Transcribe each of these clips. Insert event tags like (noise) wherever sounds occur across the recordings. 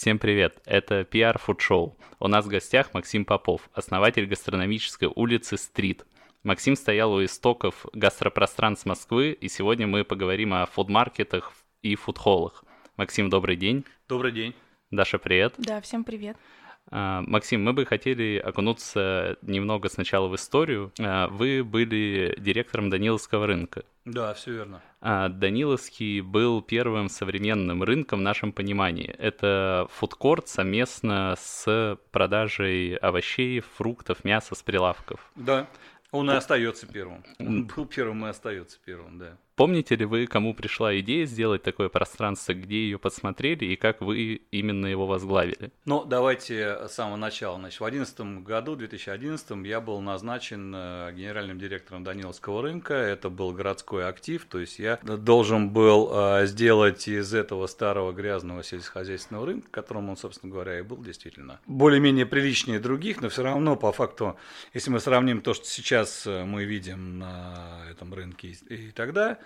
Всем привет, это PR Food Show. У нас в гостях Максим Попов, основатель гастрономической улицы «Стрит». Максим стоял у истоков гастропространств Москвы, и сегодня мы поговорим о фудмаркетах и фудхоллах. Максим, добрый день. Добрый день. Даша, привет. Да, всем привет. А, Максим, мы бы хотели окунуться немного сначала в историю. А, вы были директором Даниловского рынка. Да, все верно. А, Даниловский был первым современным рынком в нашем понимании. Это фудкорт совместно с продажей овощей, фруктов, мяса с прилавков. Да, он и остается первым. Он был первым и остается первым, да. Помните ли вы, кому пришла идея сделать такое пространство, где ее подсмотрели и как вы именно его возглавили? Ну, давайте с самого начала. Значит, в 2011 году, 2011, я был назначен э, генеральным директором Даниловского рынка. Это был городской актив, то есть я должен был э, сделать из этого старого грязного сельскохозяйственного рынка, которым он, собственно говоря, и был действительно, более-менее приличнее других, но все равно, по факту, если мы сравним то, что сейчас мы видим на этом рынке и тогда,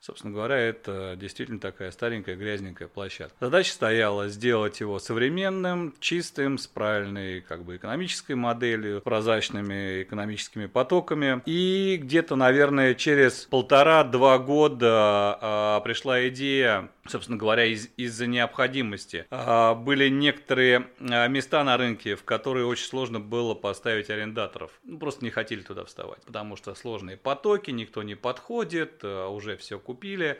Собственно говоря, это действительно такая старенькая, грязненькая площадка. Задача стояла сделать его современным, чистым, с правильной как бы, экономической моделью, прозрачными экономическими потоками. И где-то, наверное, через полтора-два года а, пришла идея собственно говоря, из- из-за необходимости. А, были некоторые а, места на рынке, в которые очень сложно было поставить арендаторов. Ну, просто не хотели туда вставать, потому что сложные потоки, никто не подходит, а, уже все купили.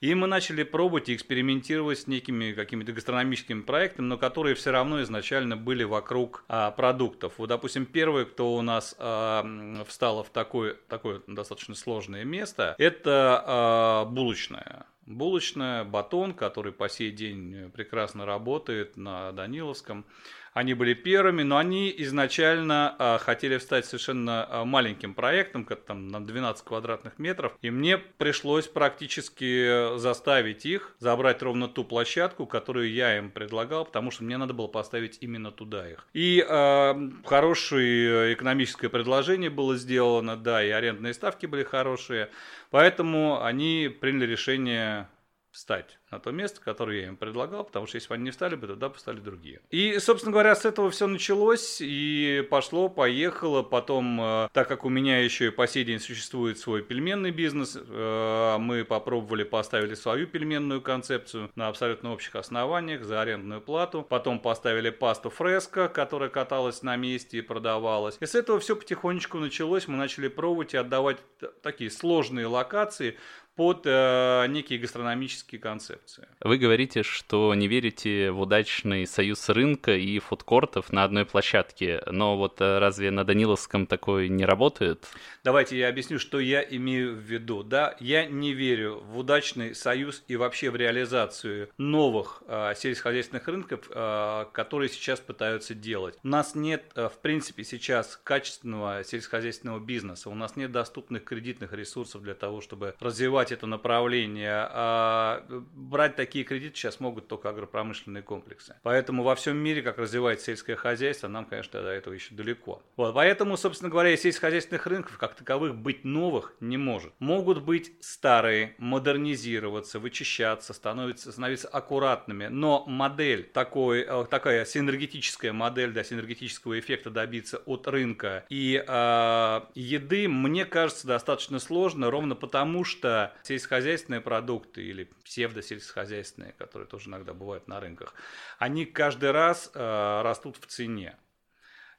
И мы начали пробовать и экспериментировать с некими какими-то гастрономическими проектами, но которые все равно изначально были вокруг а, продуктов. Вот, допустим, первый, кто у нас а, встало в такое, такое достаточно сложное место, это а, булочная. Булочная, батон, который по сей день прекрасно работает на Даниловском. Они были первыми, но они изначально а, хотели встать совершенно а, маленьким проектом, как там на 12 квадратных метров. И мне пришлось практически заставить их забрать ровно ту площадку, которую я им предлагал, потому что мне надо было поставить именно туда их. И а, хорошее экономическое предложение было сделано, да, и арендные ставки были хорошие. Поэтому они приняли решение встать на то место, которое я им предлагал, потому что если бы они не встали бы, тогда бы встали другие. И, собственно говоря, с этого все началось, и пошло, поехало. Потом, э, так как у меня еще и по сей день существует свой пельменный бизнес, э, мы попробовали, поставили свою пельменную концепцию на абсолютно общих основаниях за арендную плату. Потом поставили пасту фреско, которая каталась на месте и продавалась. И с этого все потихонечку началось. Мы начали пробовать и отдавать такие сложные локации под э, некие гастрономические концепции. Вы говорите, что не верите в удачный союз рынка и фудкортов на одной площадке, но вот э, разве на Даниловском такое не работает? Давайте я объясню, что я имею в виду. Да, я не верю в удачный союз и вообще в реализацию новых э, сельскохозяйственных рынков, э, которые сейчас пытаются делать. У нас нет, э, в принципе, сейчас качественного сельскохозяйственного бизнеса. У нас нет доступных кредитных ресурсов для того, чтобы развивать это направление. А брать такие кредиты сейчас могут только агропромышленные комплексы. Поэтому во всем мире, как развивается сельское хозяйство, нам, конечно, до этого еще далеко. Вот, поэтому, собственно говоря, сельскохозяйственных рынков как таковых быть новых не может. Могут быть старые, модернизироваться, вычищаться, становиться, становиться аккуратными, но модель такой, э, такая синергетическая модель, да, синергетического эффекта добиться от рынка и э, еды, мне кажется, достаточно сложно, ровно потому что сельскохозяйственные продукты или псевдосельскохозяйственные, которые тоже иногда бывают на рынках, они каждый раз э, растут в цене.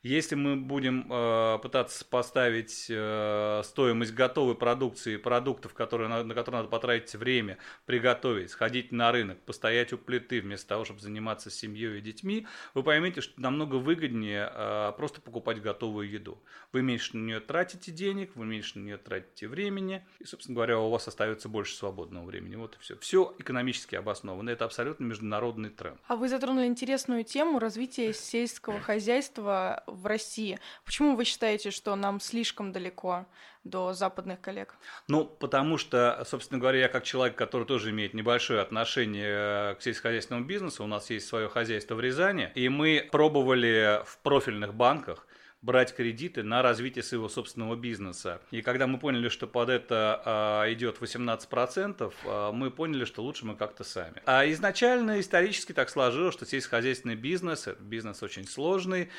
Если мы будем э, пытаться поставить э, стоимость готовой продукции, продуктов, которые, на, на которые надо потратить время, приготовить, сходить на рынок, постоять у плиты вместо того, чтобы заниматься семьей и детьми, вы поймете, что намного выгоднее э, просто покупать готовую еду. Вы меньше на нее тратите денег, вы меньше на нее тратите времени, и, собственно говоря, у вас остается больше свободного времени. Вот и все. Все экономически обосновано. Это абсолютно международный тренд. А вы затронули интересную тему развития (laughs) сельского хозяйства в России. Почему вы считаете, что нам слишком далеко до западных коллег? Ну, потому что, собственно говоря, я как человек, который тоже имеет небольшое отношение к сельскохозяйственному бизнесу, у нас есть свое хозяйство в Рязани, и мы пробовали в профильных банках брать кредиты на развитие своего собственного бизнеса. И когда мы поняли, что под это а, идет 18%, а, мы поняли, что лучше мы как-то сами. А изначально исторически так сложилось, что сельскохозяйственный бизнес, бизнес очень сложный,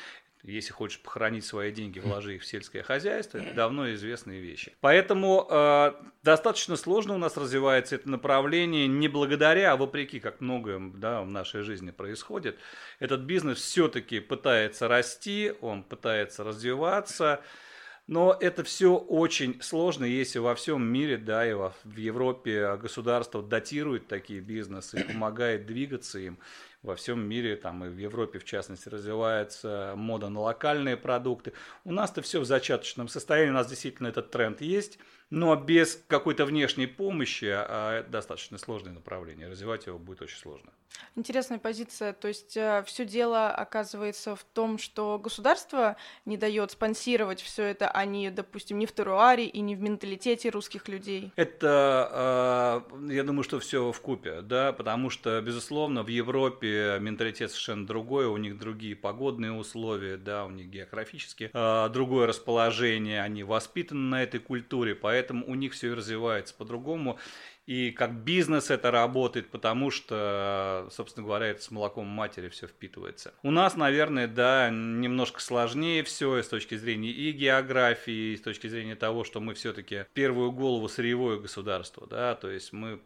если хочешь похоронить свои деньги, вложи их в сельское хозяйство. Это давно известные вещи. Поэтому э, достаточно сложно у нас развивается это направление не благодаря, а вопреки, как многое да, в нашей жизни происходит. Этот бизнес все-таки пытается расти, он пытается развиваться. Но это все очень сложно, если во всем мире, да, и в Европе государство датирует такие бизнесы помогает двигаться им во всем мире, там и в Европе в частности, развивается мода на локальные продукты. У нас-то все в зачаточном состоянии, у нас действительно этот тренд есть, но без какой-то внешней помощи, а это достаточно сложное направление, развивать его будет очень сложно. Интересная позиция. То есть э, все дело оказывается в том, что государство не дает спонсировать все это, а не, допустим, не в теруаре и не в менталитете русских людей. Это, э, я думаю, что все в купе, да, потому что, безусловно, в Европе менталитет совершенно другой, у них другие погодные условия, да, у них географически э, другое расположение, они воспитаны на этой культуре, поэтому у них все развивается по-другому и как бизнес это работает, потому что, собственно говоря, это с молоком матери все впитывается. У нас, наверное, да, немножко сложнее все с точки зрения и географии, и с точки зрения того, что мы все-таки первую голову сырьевое государство, да, то есть мы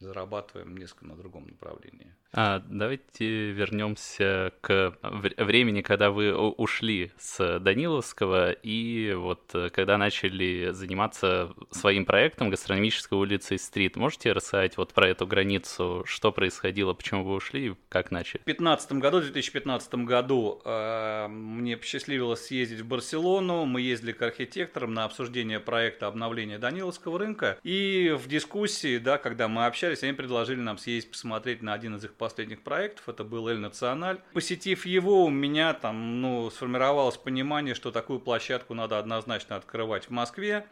зарабатываем несколько на другом направлении. А, давайте вернемся к времени, когда вы ушли с Даниловского и вот э, когда начали заниматься своим проектом гастрономической улицы Стрит. Можете рассказать вот про эту границу, что происходило, почему вы ушли и как начали? В 2015 году, в 2015 году э, мне посчастливилось съездить в Барселону. Мы ездили к архитекторам на обсуждение проекта обновления Даниловского рынка. И в дискуссии, да, когда мы общались, они предложили нам съездить посмотреть на один из их последних проектов, это был Эль Националь. Посетив его, у меня там, ну, сформировалось понимание, что такую площадку надо однозначно открывать в Москве.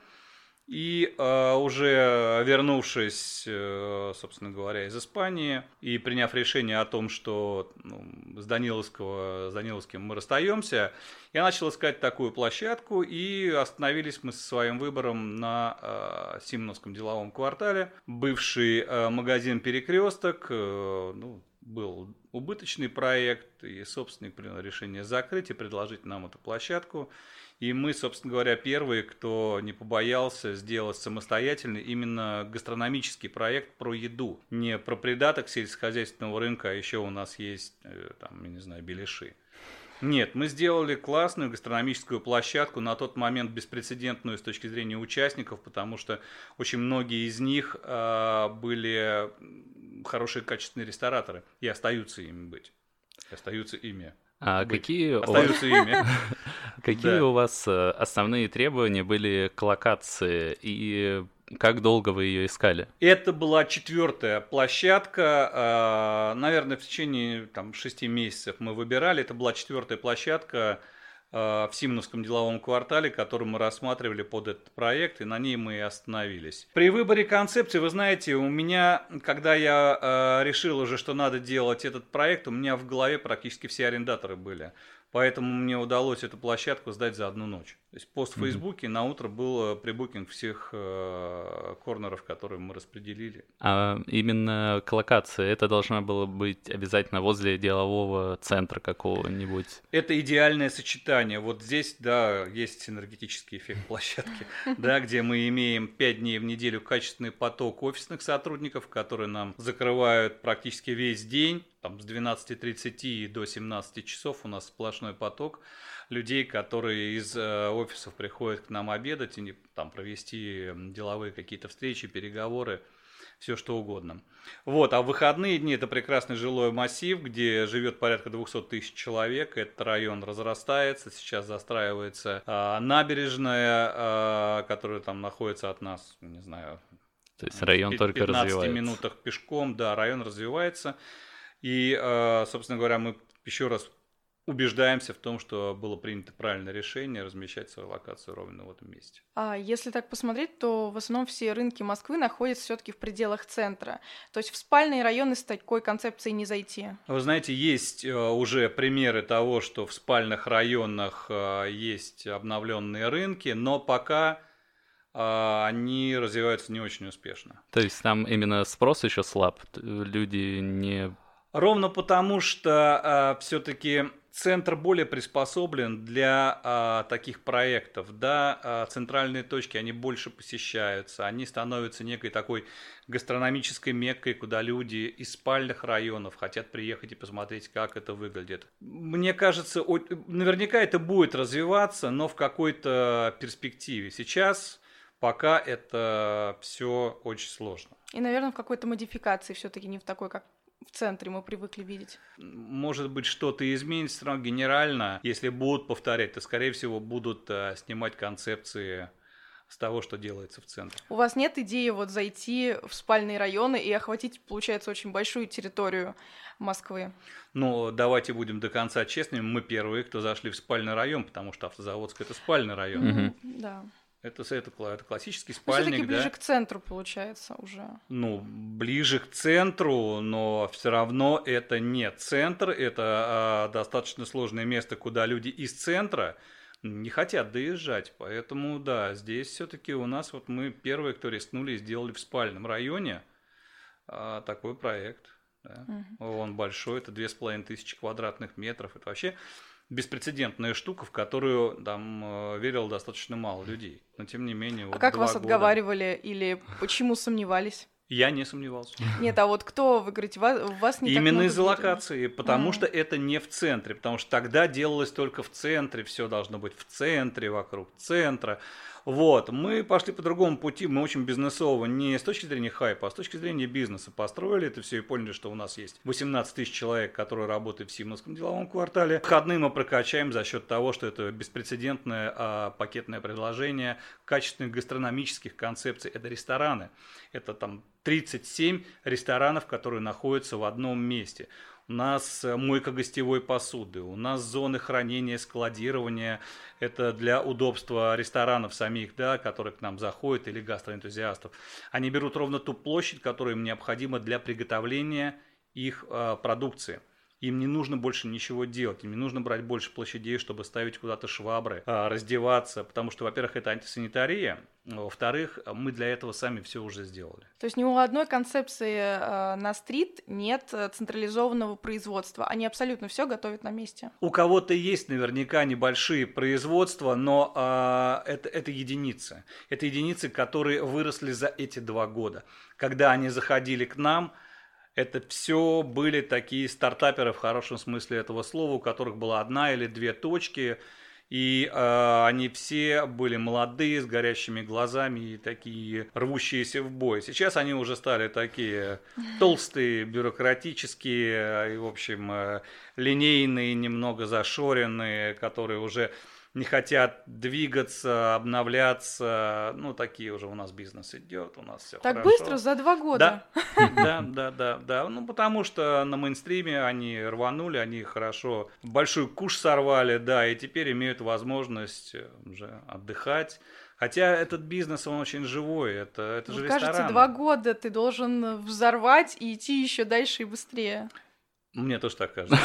И э, уже вернувшись, э, собственно говоря, из Испании и приняв решение о том, что ну, с, Даниловского, с Даниловским мы расстаемся, я начал искать такую площадку и остановились мы со своим выбором на э, Симоновском деловом квартале. Бывший э, магазин «Перекресток», э, ну, был убыточный проект, и собственник принял решение закрыть и предложить нам эту площадку. И мы, собственно говоря, первые, кто не побоялся сделать самостоятельный именно гастрономический проект про еду. Не про придаток сельскохозяйственного рынка, а еще у нас есть, э, там, я не знаю, беляши. Нет, мы сделали классную гастрономическую площадку, на тот момент беспрецедентную с точки зрения участников, потому что очень многие из них э, были хорошие качественные рестораторы и остаются ими быть. Остаются ими. А быть. какие остаются у вас... ими? (laughs) Какие у вас э, основные требования были к локации и как долго вы ее искали? Это была четвертая площадка. А, наверное, в течение там, шести месяцев мы выбирали. Это была четвертая площадка в Симоновском деловом квартале, который мы рассматривали под этот проект, и на ней мы и остановились. При выборе концепции, вы знаете, у меня, когда я э, решил уже, что надо делать этот проект, у меня в голове практически все арендаторы были. Поэтому мне удалось эту площадку сдать за одну ночь. То есть пост в Фейсбуке mm-hmm. на утро был прибукинг всех э, корнеров, которые мы распределили. А именно к локации это должно было быть обязательно возле делового центра какого-нибудь? Это идеальное сочетание. Вот здесь, да, есть энергетический эффект площадки, (laughs) да, где мы имеем 5 дней в неделю качественный поток офисных сотрудников, которые нам закрывают практически весь день там, с 12.30 до 17 часов у нас сплошной поток людей, которые из э, офисов приходят к нам обедать и там провести деловые какие-то встречи, переговоры, все что угодно. Вот, а в выходные дни это прекрасный жилой массив, где живет порядка 200 тысяч человек. Этот район разрастается, сейчас застраивается э, набережная, э, которая там находится от нас, не знаю, то есть район только развивается. В 15 минутах пешком, да, район развивается. И, э, собственно говоря, мы еще раз убеждаемся в том, что было принято правильное решение размещать свою локацию ровно в этом месте. А если так посмотреть, то в основном все рынки Москвы находятся все-таки в пределах центра. То есть в спальные районы с такой концепцией не зайти. Вы знаете, есть э, уже примеры того, что в спальных районах э, есть обновленные рынки, но пока они развиваются не очень успешно. То есть там именно спрос еще слаб, люди не Ровно потому, что э, все-таки центр более приспособлен для а, таких проектов. Да, а, центральные точки, они больше посещаются, они становятся некой такой гастрономической меккой, куда люди из спальных районов хотят приехать и посмотреть, как это выглядит. Мне кажется, о, наверняка это будет развиваться, но в какой-то перспективе. Сейчас пока это все очень сложно. И, наверное, в какой-то модификации все-таки не в такой, как в центре мы привыкли видеть. Может быть, что-то изменится, но генерально, если будут повторять, то, скорее всего, будут э, снимать концепции с того, что делается в центре. У вас нет идеи вот зайти в спальные районы и охватить, получается, очень большую территорию Москвы? Ну, давайте будем до конца честными. Мы первые, кто зашли в спальный район, потому что Автозаводск – это спальный район. Mm-hmm. Да. Это, это, это классический спальник, но ближе да? к центру получается уже. Ну, ближе к центру, но все равно это не центр, это а, достаточно сложное место, куда люди из центра не хотят доезжать. Поэтому, да, здесь все-таки у нас вот мы первые, кто рискнули и сделали в спальном районе а, такой проект. Да. Угу. Он большой, это две с половиной тысячи квадратных метров. Это вообще беспрецедентная штука, в которую там э, верило достаточно мало людей. Но тем не менее. А вот как вас года... отговаривали или почему сомневались? Я не сомневался. Нет, а вот кто, вы говорите, вас, вас не Именно из-за локации, потому mm. что это не в центре, потому что тогда делалось только в центре, все должно быть в центре, вокруг центра. Вот, мы пошли по другому пути, мы очень бизнесово, не с точки зрения хайпа, а с точки зрения бизнеса построили это все и поняли, что у нас есть 18 тысяч человек, которые работают в Симоновском деловом квартале. Входные мы прокачаем за счет того, что это беспрецедентное а, пакетное предложение качественных гастрономических концепций. Это рестораны, это там 37 ресторанов, которые находятся в одном месте у нас э, мойка гостевой посуды, у нас зоны хранения, складирования. Это для удобства ресторанов самих, да, которые к нам заходят, или гастроэнтузиастов. Они берут ровно ту площадь, которая им необходима для приготовления их э, продукции. Им не нужно больше ничего делать, им не нужно брать больше площадей, чтобы ставить куда-то швабры, а, раздеваться, потому что, во-первых, это антисанитария, во-вторых, мы для этого сами все уже сделали. То есть ни у одной концепции э, на стрит нет централизованного производства. Они абсолютно все готовят на месте. У кого-то есть наверняка небольшие производства, но э, это, это единицы. Это единицы, которые выросли за эти два года. Когда они заходили к нам, это все были такие стартаперы в хорошем смысле этого слова, у которых была одна или две точки, и э, они все были молодые, с горящими глазами и такие рвущиеся в бой. Сейчас они уже стали такие толстые, бюрократические, и, в общем, э, линейные, немного зашоренные, которые уже не хотят двигаться, обновляться. Ну, такие уже у нас бизнес идет, у нас все Так хорошо. быстро, за два года? Да, (laughs) да, да, да, да. Ну, потому что на мейнстриме они рванули, они хорошо большой куш сорвали, да, и теперь имеют возможность э, уже отдыхать. Хотя этот бизнес, он очень живой, это, это же кажется, рестораны. два года ты должен взорвать и идти еще дальше и быстрее. Мне тоже так кажется.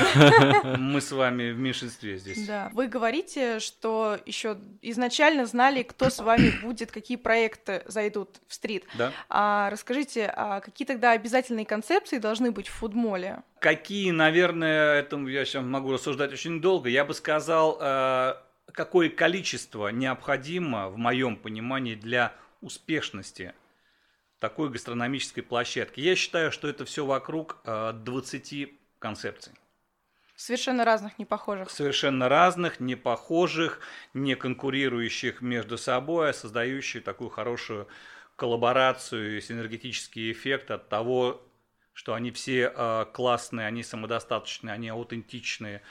(laughs) Мы с вами в меньшинстве здесь. Да. Вы говорите, что еще изначально знали, кто с вами будет, какие проекты зайдут в стрит. Да. А расскажите, а какие тогда обязательные концепции должны быть в фудмоле? Какие, наверное, этому я сейчас могу рассуждать очень долго. Я бы сказал, э, какое количество необходимо, в моем понимании, для успешности такой гастрономической площадки. Я считаю, что это все вокруг 20 э, концепций. Совершенно разных, не похожих. Совершенно разных, не похожих, не конкурирующих между собой, а создающих такую хорошую коллаборацию и синергетический эффект от того, что они все э, классные, они самодостаточные, они аутентичные.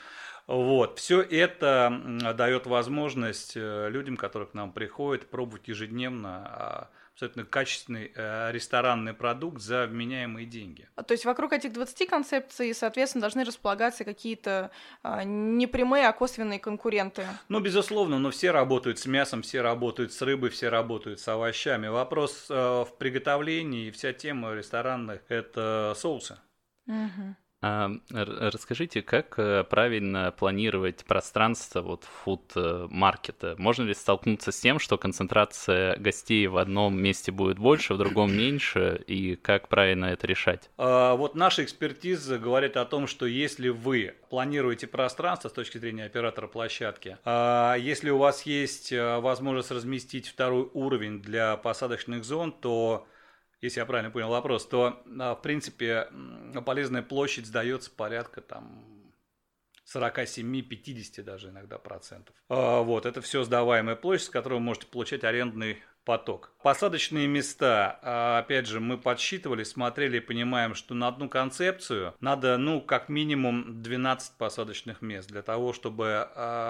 Вот. Все это дает возможность э, людям, которые к нам приходят, пробовать ежедневно абсолютно качественный э, ресторанный продукт за вменяемые деньги. А, то есть вокруг этих 20 концепций, соответственно, должны располагаться какие-то э, не прямые, а косвенные конкуренты. Ну, безусловно, но все работают с мясом, все работают с рыбой, все работают с овощами. Вопрос э, в приготовлении и вся тема ресторанных – это соусы. Угу. Расскажите, как э, правильно планировать пространство вот фуд-маркета? Можно ли столкнуться с тем, что концентрация гостей в одном месте будет больше, в другом меньше, и как правильно это решать? А, вот наша экспертиза говорит о том, что если вы планируете пространство с точки зрения оператора площадки, а, если у вас есть э, возможность разместить второй уровень для посадочных зон, то если я правильно понял вопрос, то, а, в принципе, полезная площадь сдается порядка там 47-50 даже иногда процентов. А, вот, это все сдаваемая площадь, с которой вы можете получать арендный поток. Посадочные места, а, опять же, мы подсчитывали, смотрели и понимаем, что на одну концепцию надо, ну, как минимум 12 посадочных мест для того, чтобы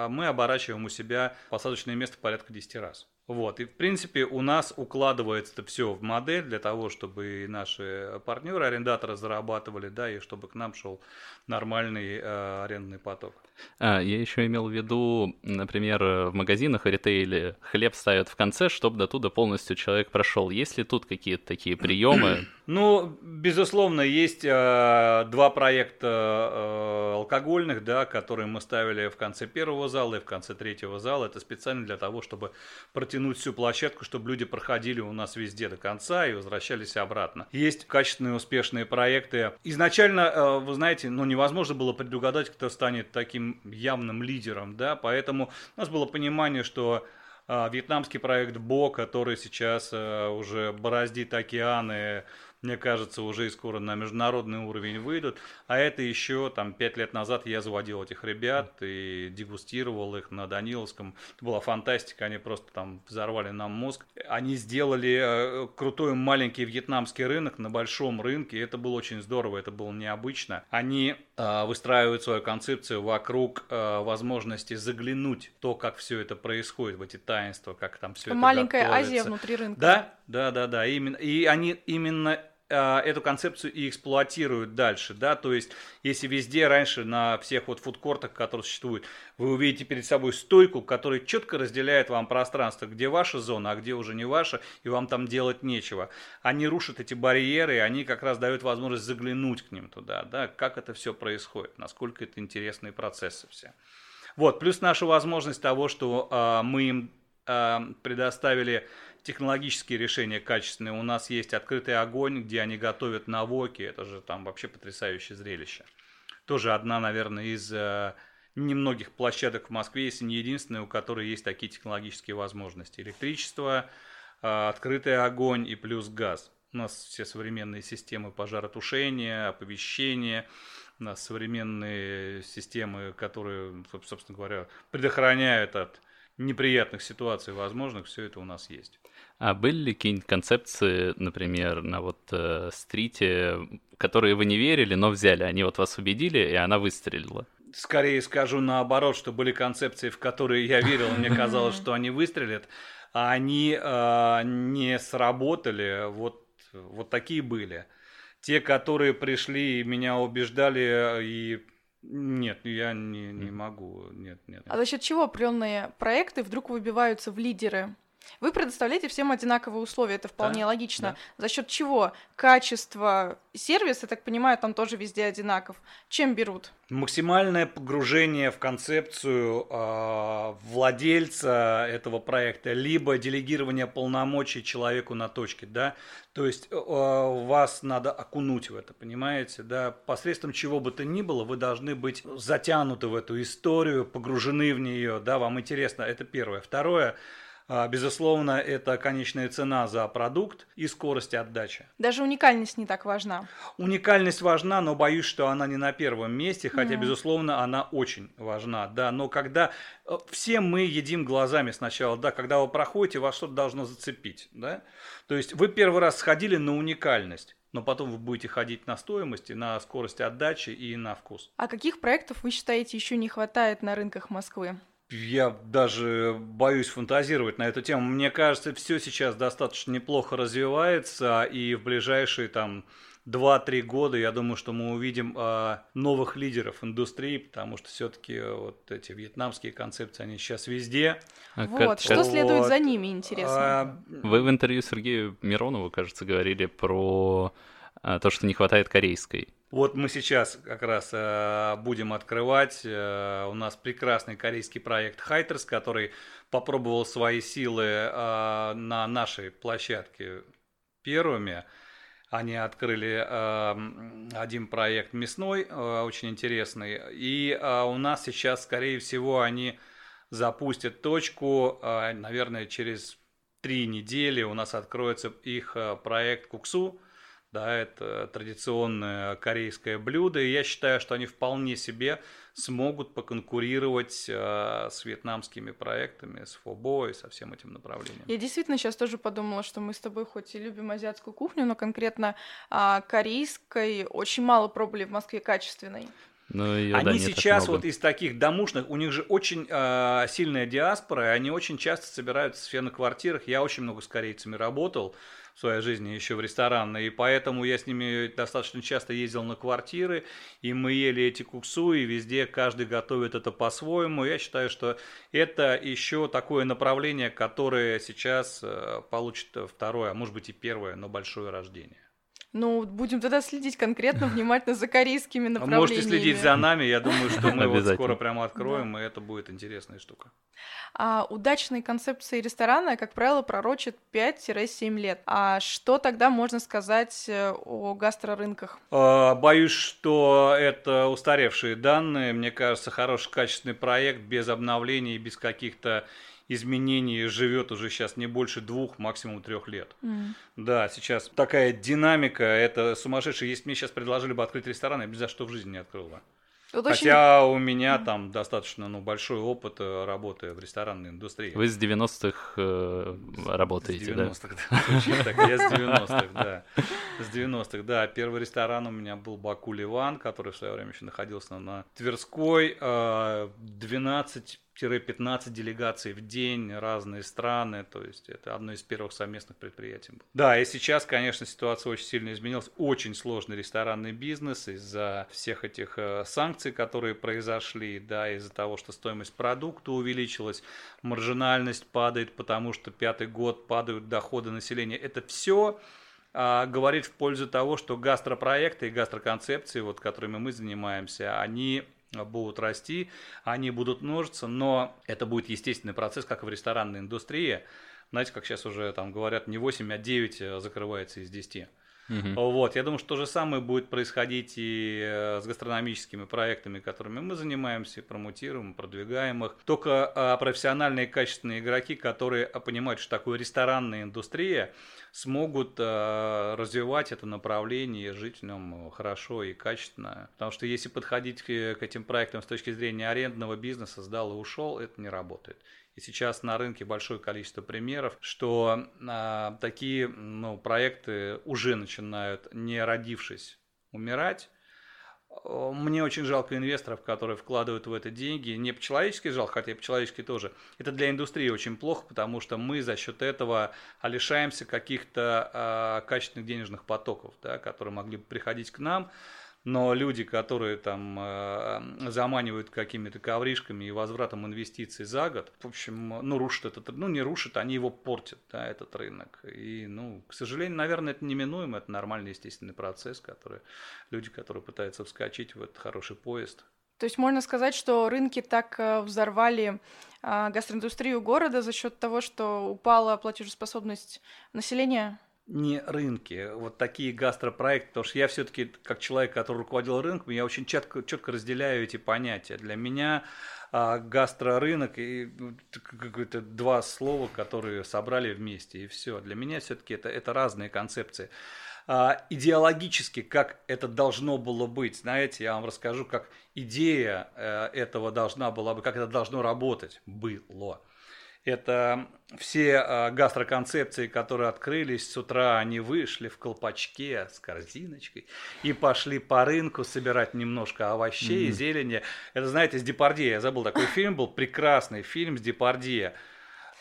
мы оборачиваем у себя посадочное место порядка 10 раз. Вот, и в принципе у нас укладывается это все в модель для того, чтобы и наши партнеры, арендаторы зарабатывали, да, и чтобы к нам шел нормальный э, арендный поток. А, я еще имел в виду, например, в магазинах и ритейле хлеб ставят в конце, чтобы до туда полностью человек прошел. Есть ли тут какие-то такие приемы? (clears throat) Ну, безусловно, есть э, два проекта э, алкогольных, да, которые мы ставили в конце первого зала и в конце третьего зала. Это специально для того, чтобы протянуть всю площадку, чтобы люди проходили у нас везде до конца и возвращались обратно. Есть качественные, успешные проекты. Изначально, э, вы знаете, ну, невозможно было предугадать, кто станет таким явным лидером, да, поэтому у нас было понимание, что э, вьетнамский проект БО, который сейчас э, уже бороздит океаны, мне кажется, уже и скоро на международный уровень выйдут. А это еще там пять лет назад я заводил этих ребят и дегустировал их на Даниловском. Это была фантастика, они просто там взорвали нам мозг. Они сделали э, крутой маленький вьетнамский рынок на большом рынке. Это было очень здорово, это было необычно. Они э, выстраивают свою концепцию вокруг э, возможности заглянуть то, как все это происходит, в эти таинства, как там все это Маленькая. Азия внутри рынка. Да, да, да, да. Именно, и они именно эту концепцию и эксплуатируют дальше, да, то есть если везде раньше на всех вот фудкортах, которые существуют, вы увидите перед собой стойку, которая четко разделяет вам пространство, где ваша зона, а где уже не ваша, и вам там делать нечего. Они рушат эти барьеры, и они как раз дают возможность заглянуть к ним туда, да, как это все происходит, насколько это интересные процессы все. Вот, плюс наша возможность того, что э, мы им э, предоставили технологические решения качественные. У нас есть открытый огонь, где они готовят на воке. Это же там вообще потрясающее зрелище. Тоже одна, наверное, из э, немногих площадок в Москве, если не единственная, у которой есть такие технологические возможности. Электричество, э, открытый огонь и плюс газ. У нас все современные системы пожаротушения, оповещения, у нас современные системы, которые, собственно говоря, предохраняют от неприятных ситуаций возможных, все это у нас есть. А были ли какие-нибудь концепции, например, на вот э, стрите, которые вы не верили, но взяли, они вот вас убедили, и она выстрелила? Скорее скажу наоборот, что были концепции, в которые я верил, мне казалось, что они выстрелят, а они э, не сработали. Вот, вот такие были. Те, которые пришли и меня убеждали и нет, я не, не могу. Нет, нет. А за счет чего определенные проекты вдруг выбиваются в лидеры? Вы предоставляете всем одинаковые условия, это вполне да, логично. Да. За счет чего? Качество сервиса, я так понимаю, там тоже везде одинаков. Чем берут? Максимальное погружение в концепцию э, владельца этого проекта, либо делегирование полномочий человеку на точке, да. То есть э, вас надо окунуть в это, понимаете, да. Посредством чего бы то ни было, вы должны быть затянуты в эту историю, погружены в нее, да. Вам интересно. Это первое. Второе а, безусловно, это конечная цена за продукт и скорость отдачи. Даже уникальность не так важна. Уникальность важна, но боюсь, что она не на первом месте, хотя, mm. безусловно, она очень важна. Да, но когда э, все мы едим глазами сначала, да, когда вы проходите, вас что-то должно зацепить, да. То есть вы первый раз сходили на уникальность но потом вы будете ходить на стоимости, на скорость отдачи и на вкус. А каких проектов вы считаете еще не хватает на рынках Москвы? Я даже боюсь фантазировать на эту тему. Мне кажется, все сейчас достаточно неплохо развивается, и в ближайшие там 2-3 года, я думаю, что мы увидим э, новых лидеров индустрии, потому что все-таки вот эти вьетнамские концепции, они сейчас везде. А вот, что вот. следует за ними, интересно. А... Вы в интервью Сергею Миронову, кажется, говорили про а, то, что не хватает корейской. Вот мы сейчас как раз э, будем открывать. Э, у нас прекрасный корейский проект Хайтерс, который попробовал свои силы э, на нашей площадке первыми. Они открыли э, один проект мясной, э, очень интересный. И э, у нас сейчас, скорее всего, они запустят точку, э, наверное, через три недели у нас откроется их э, проект Куксу да, это традиционное корейское блюдо, и я считаю, что они вполне себе смогут поконкурировать э, с вьетнамскими проектами, с Фобо и со всем этим направлением. Я действительно сейчас тоже подумала, что мы с тобой хоть и любим азиатскую кухню, но конкретно э, корейской очень мало пробовали в Москве качественной. Но ее, они да, сейчас вот из таких домушных, у них же очень э, сильная диаспора, и они очень часто собираются все на квартирах. Я очень много с корейцами работал в своей жизни еще в ресторанной, и поэтому я с ними достаточно часто ездил на квартиры, и мы ели эти куксу, и везде каждый готовит это по-своему. Я считаю, что это еще такое направление, которое сейчас э, получит второе, а может быть и первое, но большое рождение. Ну, будем тогда следить конкретно, внимательно за корейскими направлениями. Можете следить за нами, я думаю, что мы вот скоро прямо откроем, и это будет интересная штука. А удачные концепции ресторана, как правило, пророчат 5-7 лет. А что тогда можно сказать э, о гастрорынках? А, боюсь, что это устаревшие данные. Мне кажется, хороший качественный проект без обновлений, без каких-то изменений живет уже сейчас не больше двух, максимум трех лет. Mm. Да, сейчас такая динамика, это сумасшедшее. Если мне сейчас предложили бы открыть ресторан, я бы ни за что в жизни не открыл бы. Вот Хотя очень... у меня там достаточно ну, большой опыт э, работы в ресторанной индустрии. Вы с 90-х э, работаете, с 90-х, да? да. Так, я с 90-х, да. С 90-х, да. Первый ресторан у меня был Баку Ливан, который в свое время еще находился на Тверской. 12 э, 15 делегаций в день, разные страны, то есть это одно из первых совместных предприятий. Да, и сейчас, конечно, ситуация очень сильно изменилась. Очень сложный ресторанный бизнес из-за всех этих э, санкций, которые произошли, да, из-за того, что стоимость продукта увеличилась, маржинальность падает, потому что пятый год падают доходы населения. Это все а, говорит в пользу того, что гастропроекты и гастроконцепции, вот, которыми мы занимаемся, они будут расти, они будут множиться, но это будет естественный процесс, как и в ресторанной индустрии. Знаете, как сейчас уже там говорят, не 8, а 9 э, закрывается из 10. Угу. Вот, я думаю, что то же самое будет происходить и э, с гастрономическими проектами, которыми мы занимаемся, промутируем, продвигаем их. Только а, профессиональные качественные игроки, которые а, понимают, что такое ресторанная индустрия, смогут а, развивать это направление и жить в нем хорошо и качественно. Потому что если подходить к, к этим проектам с точки зрения арендного бизнеса, сдал и ушел, это не работает. И сейчас на рынке большое количество примеров, что а, такие ну, проекты уже начинают, не родившись, умирать. Мне очень жалко инвесторов, которые вкладывают в это деньги. Не по-человечески жалко, хотя и по-человечески тоже. Это для индустрии очень плохо, потому что мы за счет этого лишаемся каких-то э, качественных денежных потоков, да, которые могли бы приходить к нам но люди, которые там э, заманивают какими-то ковришками и возвратом инвестиций за год, в общем, ну, рушат этот, ну, не рушат, они его портят, да, этот рынок. И, ну, к сожалению, наверное, это неминуемо, это нормальный естественный процесс, который люди, которые пытаются вскочить в этот хороший поезд. То есть можно сказать, что рынки так э, взорвали э, гастроиндустрию города за счет того, что упала платежеспособность населения? Не рынки, вот такие гастропроекты, потому что я все-таки, как человек, который руководил рынком, я очень четко, четко разделяю эти понятия. Для меня а, гастрорынок и ну, какое-то два слова, которые собрали вместе, и все. Для меня все-таки это, это разные концепции. А, идеологически, как это должно было быть, знаете, я вам расскажу, как идея э, этого должна была бы, как это должно работать было. Это все а, гастроконцепции, которые открылись с утра, они вышли в колпачке с корзиночкой и пошли по рынку собирать немножко овощей, mm-hmm. зелени. Это, знаете, с Депардье. Я забыл, такой фильм был, прекрасный фильм с Депардье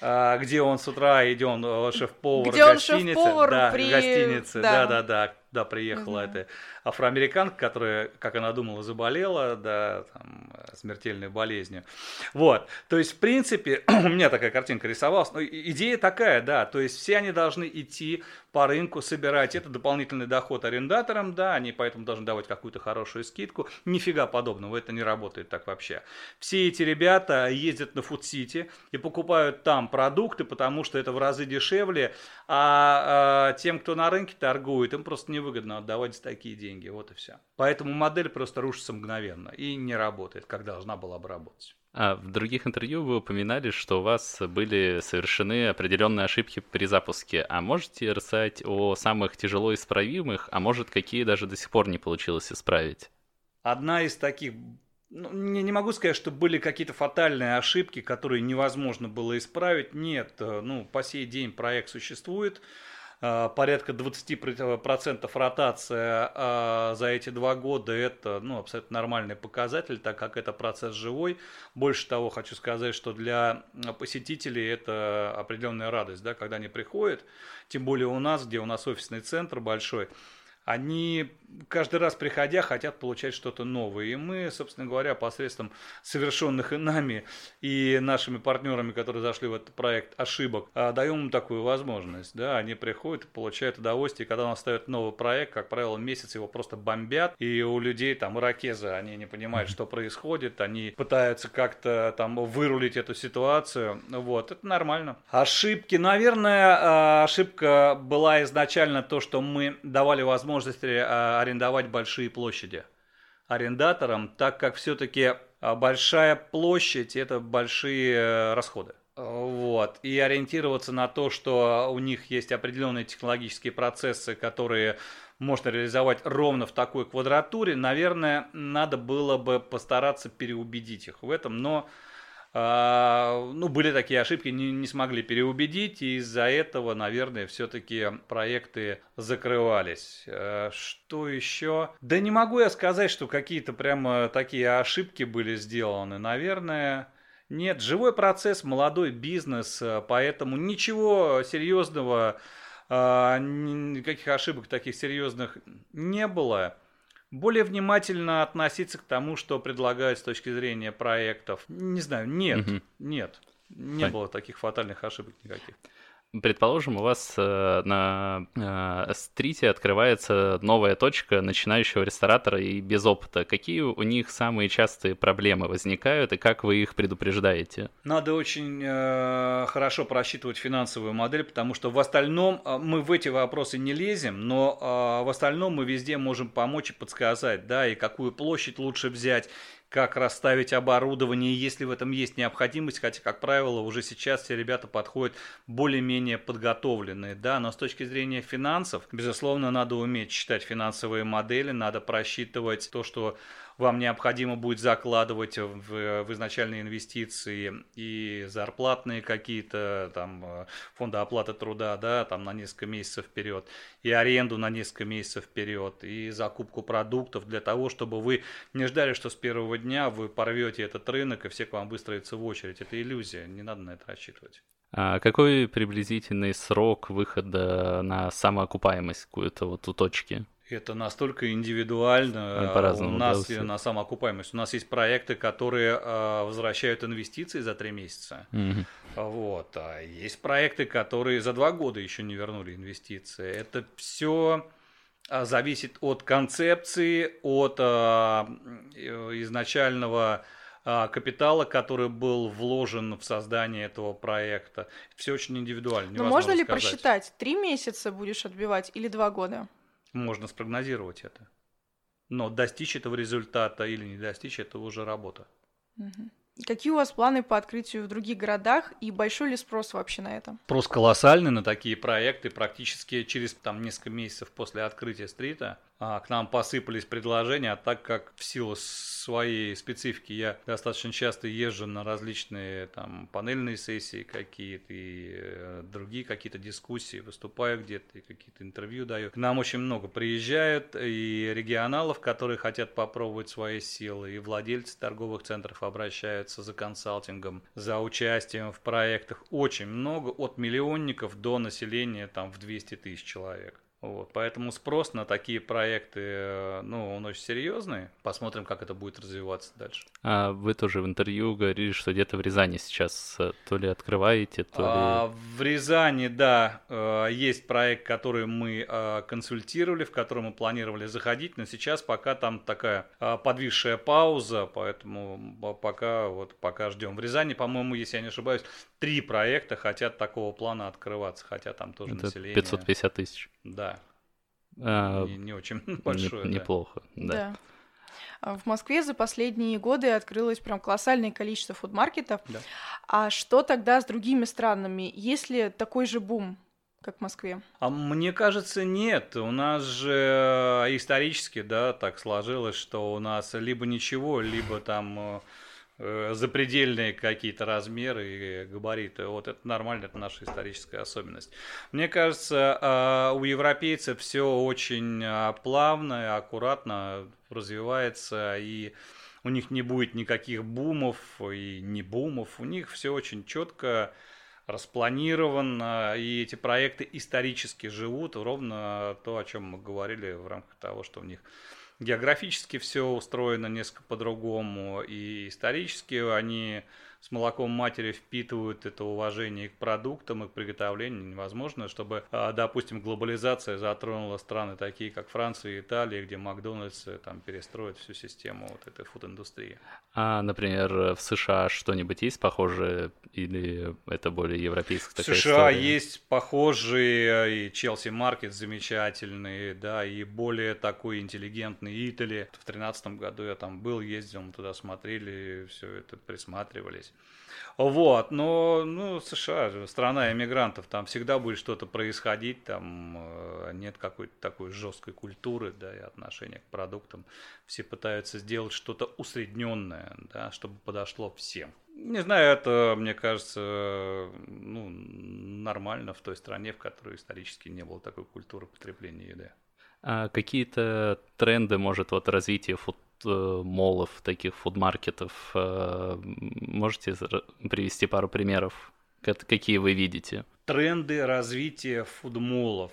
а, где он с утра идет, э, шеф-повар где. Он шеф-повар да, при... в гостинице, да, да, да, да, приехала угу. эта афроамериканка, которая, как она думала, заболела, да, там, смертельной болезнью. Вот, то есть, в принципе, (clears throat) у меня такая картинка рисовалась, но идея такая, да, то есть, все они должны идти по рынку, собирать, это дополнительный доход арендаторам, да, они поэтому должны давать какую-то хорошую скидку, нифига подобного, это не работает так вообще. Все эти ребята ездят на Фудсити и покупают там продукты, потому что это в разы дешевле, а, а тем, кто на рынке торгует, им просто невыгодно отдавать такие деньги, вот и все. Поэтому модель просто рушится мгновенно и не работает, как должна была бы работать. А в других интервью вы упоминали, что у вас были совершены определенные ошибки при запуске. А можете рассказать о самых тяжело исправимых, а может, какие даже до сих пор не получилось исправить? Одна из таких ну, не, не могу сказать, что были какие-то фатальные ошибки, которые невозможно было исправить. Нет, э, ну, по сей день проект существует. Э, порядка 20% ротация э, за эти два года – это ну, абсолютно нормальный показатель, так как это процесс живой. Больше того, хочу сказать, что для посетителей это определенная радость, да, когда они приходят, тем более у нас, где у нас офисный центр большой, они каждый раз приходя хотят получать что-то новое. И мы, собственно говоря, посредством совершенных и нами, и нашими партнерами, которые зашли в этот проект, ошибок, а, даем им такую возможность. Да? Они приходят и получают удовольствие. И когда у нас ставят новый проект, как правило, месяц его просто бомбят, и у людей там ирокезы, они не понимают, что происходит, они пытаются как-то там вырулить эту ситуацию. Вот, это нормально. Ошибки, наверное, а, ошибка была изначально то, что мы давали возможность а, арендовать большие площади арендаторам, так как все-таки а, большая площадь – это большие э, расходы. Вот. И ориентироваться на то, что у них есть определенные технологические процессы, которые можно реализовать ровно в такой квадратуре, наверное, надо было бы постараться переубедить их в этом, но ну, были такие ошибки, не, не смогли переубедить, и из-за этого, наверное, все-таки проекты закрывались. А, что еще? Да не могу я сказать, что какие-то прямо такие ошибки были сделаны. Наверное, нет. Живой процесс, молодой бизнес, поэтому ничего серьезного, а, никаких ошибок таких серьезных не было более внимательно относиться к тому, что предлагают с точки зрения проектов. Не знаю, нет, угу. нет, не Понятно. было таких фатальных ошибок никаких. Предположим, у вас э, на э, стрите открывается новая точка начинающего ресторатора и без опыта. Какие у них самые частые проблемы возникают и как вы их предупреждаете? Надо очень э, хорошо просчитывать финансовую модель, потому что в остальном э, мы в эти вопросы не лезем, но э, в остальном мы везде можем помочь и подсказать, да, и какую площадь лучше взять, как расставить оборудование, если в этом есть необходимость, хотя, как правило, уже сейчас все ребята подходят более-менее подготовленные, да, но с точки зрения финансов, безусловно, надо уметь считать финансовые модели, надо просчитывать то, что вам необходимо будет закладывать в, в изначальные инвестиции и зарплатные какие-то там э, фонды оплаты труда, да, там на несколько месяцев вперед, и аренду на несколько месяцев вперед, и закупку продуктов для того, чтобы вы не ждали, что с первого дня вы порвете этот рынок и все к вам выстроятся в очередь. Это иллюзия, не надо на это рассчитывать. А какой приблизительный срок выхода на самоокупаемость какую-то вот у точки? Это настолько индивидуально. У нас да, на самоокупаемость. У нас есть проекты, которые э, возвращают инвестиции за три месяца. Угу. Вот. А есть проекты, которые за два года еще не вернули инвестиции. Это все а, зависит от концепции, от э, изначального капитала, который был вложен в создание этого проекта. Все очень индивидуально. Но можно ли сказать. просчитать, три месяца будешь отбивать или два года? Можно спрогнозировать это. Но достичь этого результата или не достичь, это уже работа. Угу. Какие у вас планы по открытию в других городах и большой ли спрос вообще на это? Спрос колоссальный на такие проекты. Практически через там, несколько месяцев после открытия стрита к нам посыпались предложения, а так как в силу своей специфики я достаточно часто езжу на различные там панельные сессии какие-то и э, другие какие-то дискуссии, выступаю где-то и какие-то интервью даю. К нам очень много приезжают и регионалов, которые хотят попробовать свои силы, и владельцы торговых центров обращаются за консалтингом, за участием в проектах. Очень много, от миллионников до населения там в 200 тысяч человек. Вот, поэтому спрос на такие проекты, э, ну, он очень серьезный. Посмотрим, как это будет развиваться дальше. А вы тоже в интервью говорили, что где-то в Рязани сейчас э, то ли открываете, то ли... А, в Рязани, да, э, есть проект, который мы консультировали, в который мы планировали заходить, но сейчас пока там такая подвисшая пауза, поэтому пока вот пока ждем. В Рязани, по-моему, если я не ошибаюсь, три проекта хотят такого плана открываться, хотя там тоже Это население. 550 тысяч. Да. А, не, не очень (laughs) большое. Не, да. Неплохо, да. да. А в Москве за последние годы открылось прям колоссальное количество фудмаркетов. Да. А что тогда с другими странами? Есть ли такой же бум? как в Москве? А мне кажется, нет. У нас же исторически, да, так сложилось, что у нас либо ничего, либо там э, Э, запредельные какие-то размеры и габариты. Вот это нормально, это наша историческая особенность. Мне кажется, а, у европейцев все очень а, плавно и аккуратно развивается, и у них не будет никаких бумов и не бумов. У них все очень четко распланировано, и эти проекты исторически живут, ровно то, о чем мы говорили в рамках того, что у них географически все устроено несколько по-другому, и исторически они с молоком матери впитывают это уважение к продуктам и к приготовлению. Невозможно, чтобы, а, допустим, глобализация затронула страны такие, как Франция и Италия, где Макдональдс э, там перестроит всю систему вот этой фуд-индустрии. А, например, в США что-нибудь есть похожее или это более европейская такая В США история? есть похожие, и Челси Маркет замечательный, да, и более такой интеллигентный Итали. В 2013 году я там был, ездил, мы туда смотрели, все это присматривались. Вот, но, ну, США, страна иммигрантов, там всегда будет что-то происходить, там э, нет какой-то такой жесткой культуры, да, и отношения к продуктам. Все пытаются сделать что-то усредненное, да, чтобы подошло всем. Не знаю, это, мне кажется, ну, нормально в той стране, в которой исторически не было такой культуры потребления еды. А какие-то тренды, может, вот развитие фуд Э, молов, таких фудмаркетов. Э, можете привести пару примеров, какие вы видите? Тренды развития фудмолов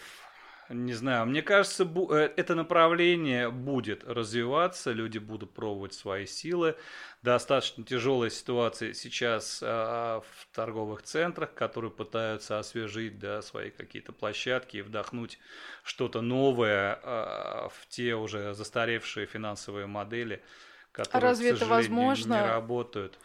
не знаю, мне кажется, э, это направление будет развиваться, люди будут пробовать свои силы. Достаточно тяжелая ситуация сейчас а, в торговых центрах, которые пытаются освежить да, свои какие-то площадки и вдохнуть что-то новое а, в те уже застаревшие финансовые модели, которые, разве к сожалению, это возможно? не работают.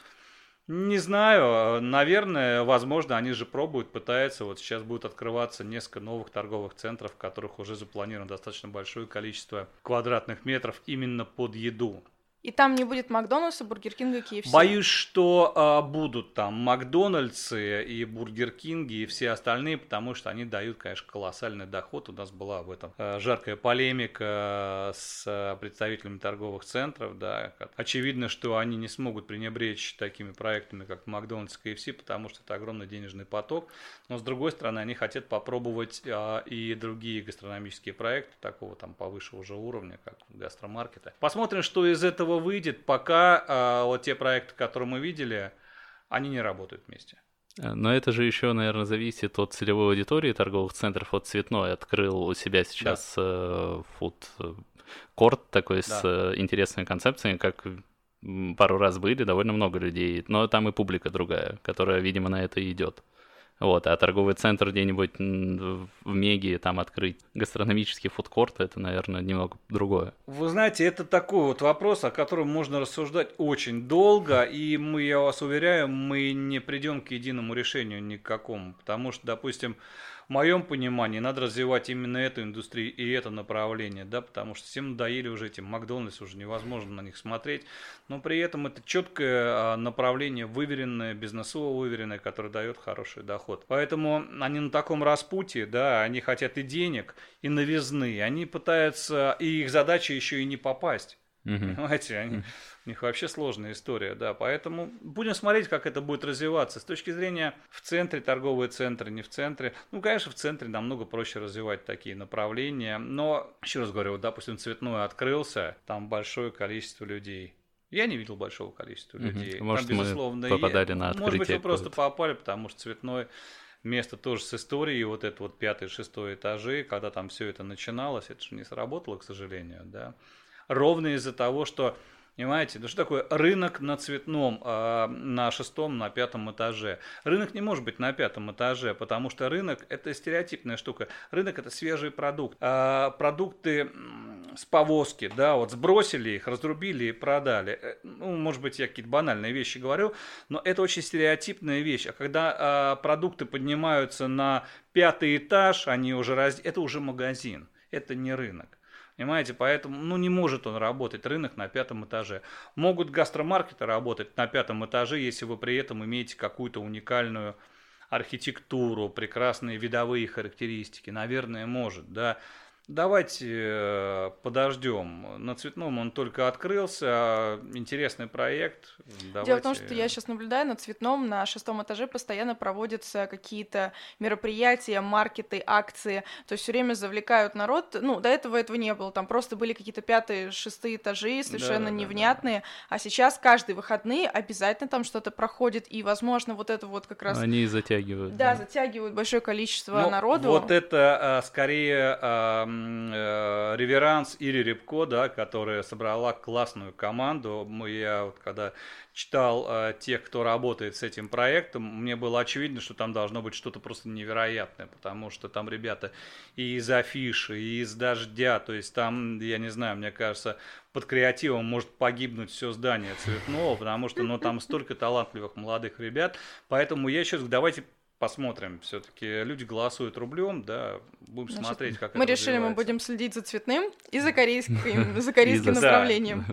Не знаю, наверное, возможно, они же пробуют, пытаются. Вот сейчас будет открываться несколько новых торговых центров, в которых уже запланировано достаточно большое количество квадратных метров именно под еду. И там не будет Макдональдса, Бургер Кинга, KFC. Боюсь, что а, будут там Макдональдсы и Бургер Кинги и все остальные, потому что они дают, конечно, колоссальный доход. У нас была в этом а, жаркая полемика с представителями торговых центров. Да. Очевидно, что они не смогут пренебречь такими проектами, как Макдональдс и KFC, потому что это огромный денежный поток. Но с другой стороны, они хотят попробовать а, и другие гастрономические проекты такого там повыше уже уровня, как гастромаркеты. Посмотрим, что из этого этого выйдет, пока э, вот те проекты, которые мы видели, они не работают вместе. Э, но это же еще, наверное, зависит от целевой аудитории торговых центров. Вот Цветной открыл у себя сейчас да. фуд э, корт такой да. с э, интересными концепциями, как пару раз были, довольно много людей, но там и публика другая, которая, видимо, на это идет. Вот, а торговый центр где-нибудь в Меге там открыть гастрономический фудкорт, это, наверное, немного другое. Вы знаете, это такой вот вопрос, о котором можно рассуждать очень долго, и мы, я вас уверяю, мы не придем к единому решению никакому, потому что, допустим, в моем понимании надо развивать именно эту индустрию и это направление, да, потому что всем надоели уже этим Макдональдс, уже невозможно на них смотреть, но при этом это четкое а, направление, выверенное, бизнесово выверенное, которое дает хороший доход. Поэтому они на таком распутье, да, они хотят и денег, и новизны, они пытаются, и их задача еще и не попасть. Угу. Понимаете, они, у них вообще сложная история, да. Поэтому будем смотреть, как это будет развиваться. С точки зрения в центре, торговые центры, не в центре. Ну, конечно, в центре намного проще развивать такие направления. Но, еще раз говорю, вот, допустим, цветной открылся, там большое количество людей. Я не видел большого количества людей. Может, там, безусловно, мы попадали на открытие. Может быть, вы просто попали, потому что цветной место тоже с историей, вот это вот пятый, шестой этажи, когда там все это начиналось, это же не сработало, к сожалению, да ровно из-за того, что Понимаете, ну что такое рынок на цветном, э, на шестом, на пятом этаже? Рынок не может быть на пятом этаже, потому что рынок это стереотипная штука. Рынок это свежий продукт. А продукты с повозки, да, вот сбросили их, разрубили и продали. Э, ну, может быть, я какие-то банальные вещи говорю, но это очень стереотипная вещь. А когда э, продукты поднимаются на пятый этаж, они уже раз... это уже магазин, это не рынок. Понимаете, поэтому ну, не может он работать, рынок на пятом этаже. Могут гастромаркеты работать на пятом этаже, если вы при этом имеете какую-то уникальную архитектуру, прекрасные видовые характеристики. Наверное, может, да. Давайте э, подождем. На Цветном он только открылся. А интересный проект. Давайте... Дело в том, что я сейчас наблюдаю на Цветном, на шестом этаже постоянно проводятся какие-то мероприятия, маркеты, акции. То есть все время завлекают народ. Ну, до этого этого не было. Там просто были какие-то пятые, шестые этажи, совершенно да, невнятные. Да, да. А сейчас каждые выходные обязательно там что-то проходит. И, возможно, вот это вот как раз... Они затягивают. Да, да. затягивают большое количество ну, народу. Вот это а, скорее а, э, Реверанс Ири Рябко, да, которая собрала классную команду. Я вот когда читал э, тех, кто работает с этим проектом, мне было очевидно, что там должно быть что-то просто невероятное, потому что там ребята и из афиши, и из дождя, то есть там, я не знаю, мне кажется, под креативом может погибнуть все здание цветного, потому что ну, там столько талантливых молодых ребят. Поэтому я сейчас давайте посмотрим. Все-таки люди голосуют рублем, да, будем Значит, смотреть, как мы это решили, мы будем следить за цветным и за корейским, (laughs) за корейским направлением.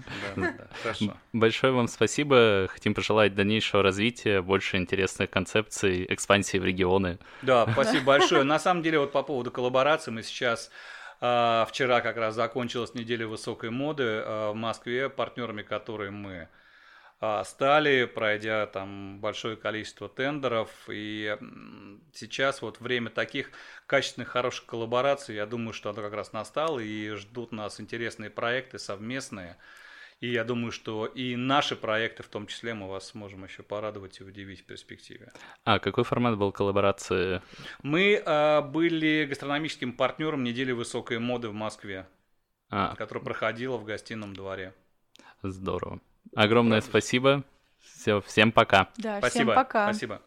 Хорошо. Большое вам спасибо. Хотим пожелать дальнейшего развития, больше интересных концепций, экспансии в регионы. Да, (laughs) спасибо большое. На самом деле, вот по поводу коллаборации мы сейчас а, Вчера как раз закончилась неделя высокой моды а, в Москве, партнерами которой мы стали, пройдя там большое количество тендеров. И сейчас вот время таких качественных, хороших коллабораций, я думаю, что оно как раз настало, и ждут нас интересные проекты совместные. И я думаю, что и наши проекты в том числе мы вас сможем еще порадовать и удивить в перспективе. А какой формат был коллаборации? Мы э, были гастрономическим партнером недели высокой моды в Москве, а. которая проходила в гостином дворе. Здорово. Огромное спасибо. Все, всем пока. Да, Спасибо. всем пока. Спасибо.